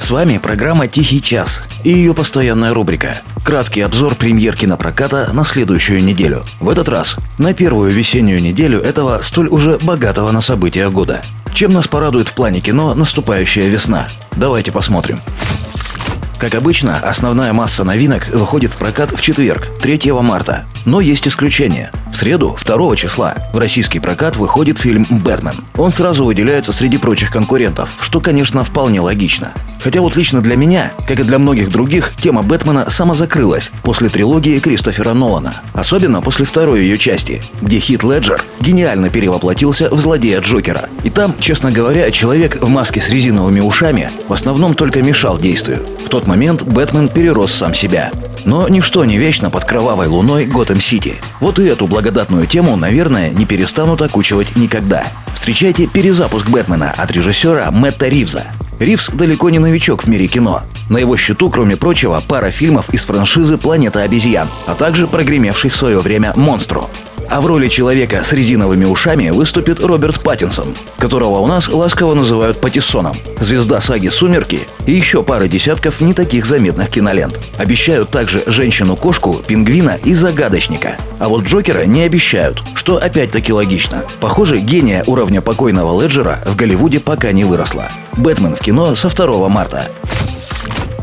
С вами программа «Тихий час» и ее постоянная рубрика Краткий обзор премьер кинопроката на следующую неделю. В этот раз на первую весеннюю неделю этого столь уже богатого на события года. Чем нас порадует в плане кино наступающая весна? Давайте посмотрим. Как обычно, основная масса новинок выходит в прокат в четверг, 3 марта. Но есть исключение. В среду, 2 числа, в российский прокат выходит фильм «Бэтмен». Он сразу выделяется среди прочих конкурентов, что, конечно, вполне логично. Хотя вот лично для меня, как и для многих других, тема Бэтмена самозакрылась после трилогии Кристофера Нолана. Особенно после второй ее части, где Хит Леджер гениально перевоплотился в злодея Джокера. И там, честно говоря, человек в маске с резиновыми ушами в основном только мешал действию. В тот момент Бэтмен перерос сам себя. Но ничто не вечно под кровавой луной Готэм-Сити. Вот и эту благодатную тему, наверное, не перестанут окучивать никогда. Встречайте перезапуск Бэтмена от режиссера Мэтта Ривза. Ривз далеко не новичок в мире кино. На его счету, кроме прочего, пара фильмов из франшизы «Планета обезьян», а также прогремевший в свое время «Монстру» а в роли человека с резиновыми ушами выступит Роберт Паттинсон, которого у нас ласково называют Паттисоном, звезда саги «Сумерки» и еще пары десятков не таких заметных кинолент. Обещают также «Женщину-кошку», «Пингвина» и «Загадочника». А вот Джокера не обещают, что опять-таки логично. Похоже, гения уровня покойного Леджера в Голливуде пока не выросла. «Бэтмен» в кино со 2 марта.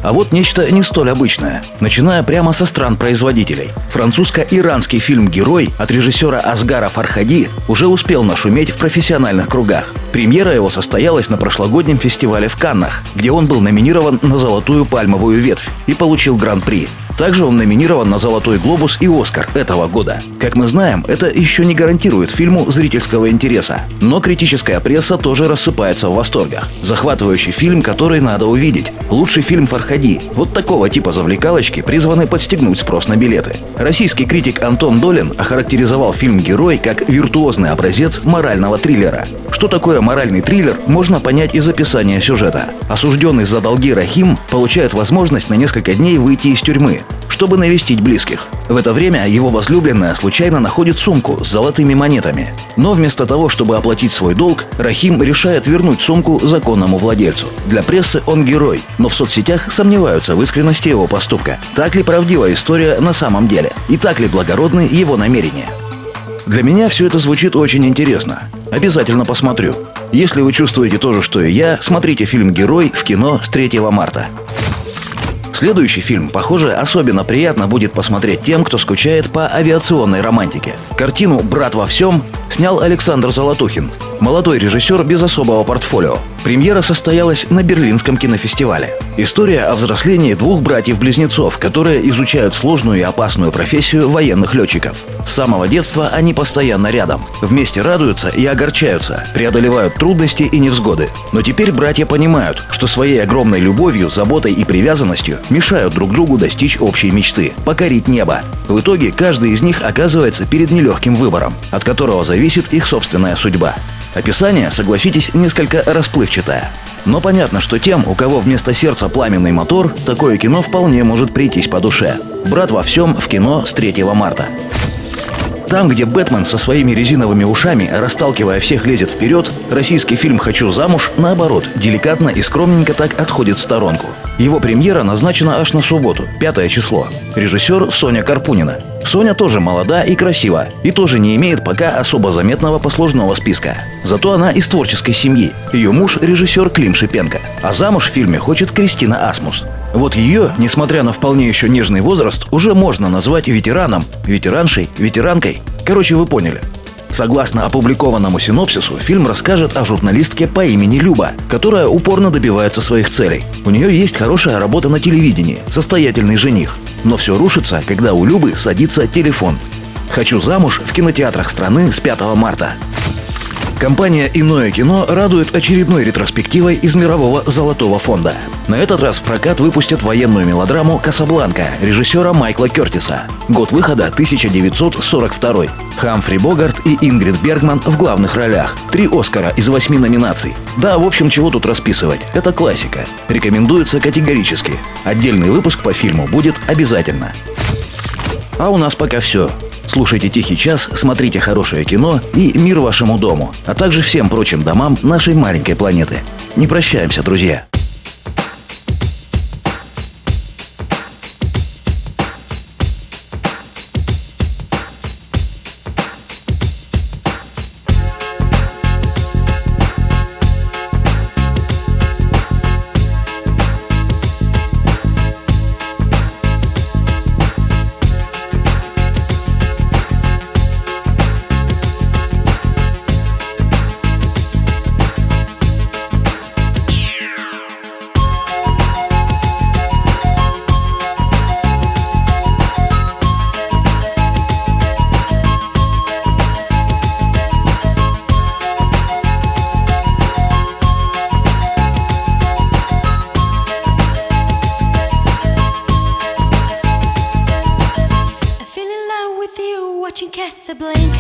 А вот нечто не столь обычное, начиная прямо со стран-производителей. Французско-иранский фильм «Герой» от режиссера Асгара Фархади уже успел нашуметь в профессиональных кругах. Премьера его состоялась на прошлогоднем фестивале в Каннах, где он был номинирован на «Золотую пальмовую ветвь» и получил гран-при. Также он номинирован на «Золотой глобус» и «Оскар» этого года. Как мы знаем, это еще не гарантирует фильму зрительского интереса. Но критическая пресса тоже рассыпается в восторгах. Захватывающий фильм, который надо увидеть. Лучший фильм Фархади. Вот такого типа завлекалочки призваны подстегнуть спрос на билеты. Российский критик Антон Долин охарактеризовал фильм «Герой» как виртуозный образец морального триллера. Что такое моральный триллер, можно понять из описания сюжета. Осужденный за долги Рахим получает возможность на несколько дней выйти из тюрьмы, чтобы навестить близких. В это время его возлюбленная случайно находит сумку с золотыми монетами. Но вместо того, чтобы оплатить свой долг, Рахим решает вернуть сумку законному владельцу. Для прессы он герой, но в соцсетях сомневаются в искренности его поступка. Так ли правдивая история на самом деле? И так ли благородны его намерения? Для меня все это звучит очень интересно. Обязательно посмотрю. Если вы чувствуете то же, что и я, смотрите фильм «Герой» в кино с 3 марта. Следующий фильм, похоже, особенно приятно будет посмотреть тем, кто скучает по авиационной романтике. Картину «Брат во всем» снял Александр Золотухин, молодой режиссер без особого портфолио. Премьера состоялась на Берлинском кинофестивале. История о взрослении двух братьев-близнецов, которые изучают сложную и опасную профессию военных летчиков. С самого детства они постоянно рядом. Вместе радуются и огорчаются, преодолевают трудности и невзгоды. Но теперь братья понимают, что своей огромной любовью, заботой и привязанностью мешают друг другу достичь общей мечты – покорить небо. В итоге каждый из них оказывается перед нелегким выбором, от которого зависит их собственная судьба. Описание, согласитесь, несколько расплывчатое. Но понятно, что тем, у кого вместо сердца пламенный мотор, такое кино вполне может прийтись по душе. «Брат во всем» в кино с 3 марта. Там, где Бэтмен со своими резиновыми ушами, расталкивая всех, лезет вперед, российский фильм «Хочу замуж», наоборот, деликатно и скромненько так отходит в сторонку. Его премьера назначена аж на субботу, пятое число. Режиссер Соня Карпунина. Соня тоже молода и красива, и тоже не имеет пока особо заметного послужного списка. Зато она из творческой семьи. Ее муж – режиссер Клим Шипенко. А замуж в фильме хочет Кристина Асмус. Вот ее, несмотря на вполне еще нежный возраст, уже можно назвать ветераном, ветераншей, ветеранкой. Короче, вы поняли. Согласно опубликованному синопсису, фильм расскажет о журналистке по имени Люба, которая упорно добивается своих целей. У нее есть хорошая работа на телевидении, состоятельный жених. Но все рушится, когда у Любы садится телефон. «Хочу замуж» в кинотеатрах страны с 5 марта. Компания «Иное кино» радует очередной ретроспективой из мирового золотого фонда. На этот раз в прокат выпустят военную мелодраму «Касабланка» режиссера Майкла Кертиса. Год выхода 1942. Хамфри Богарт и Ингрид Бергман в главных ролях. Три Оскара из восьми номинаций. Да, в общем, чего тут расписывать. Это классика. Рекомендуется категорически. Отдельный выпуск по фильму будет обязательно. А у нас пока все. Слушайте «Тихий час», смотрите хорошее кино и мир вашему дому, а также всем прочим домам нашей маленькой планеты. Не прощаемся, друзья. a blame.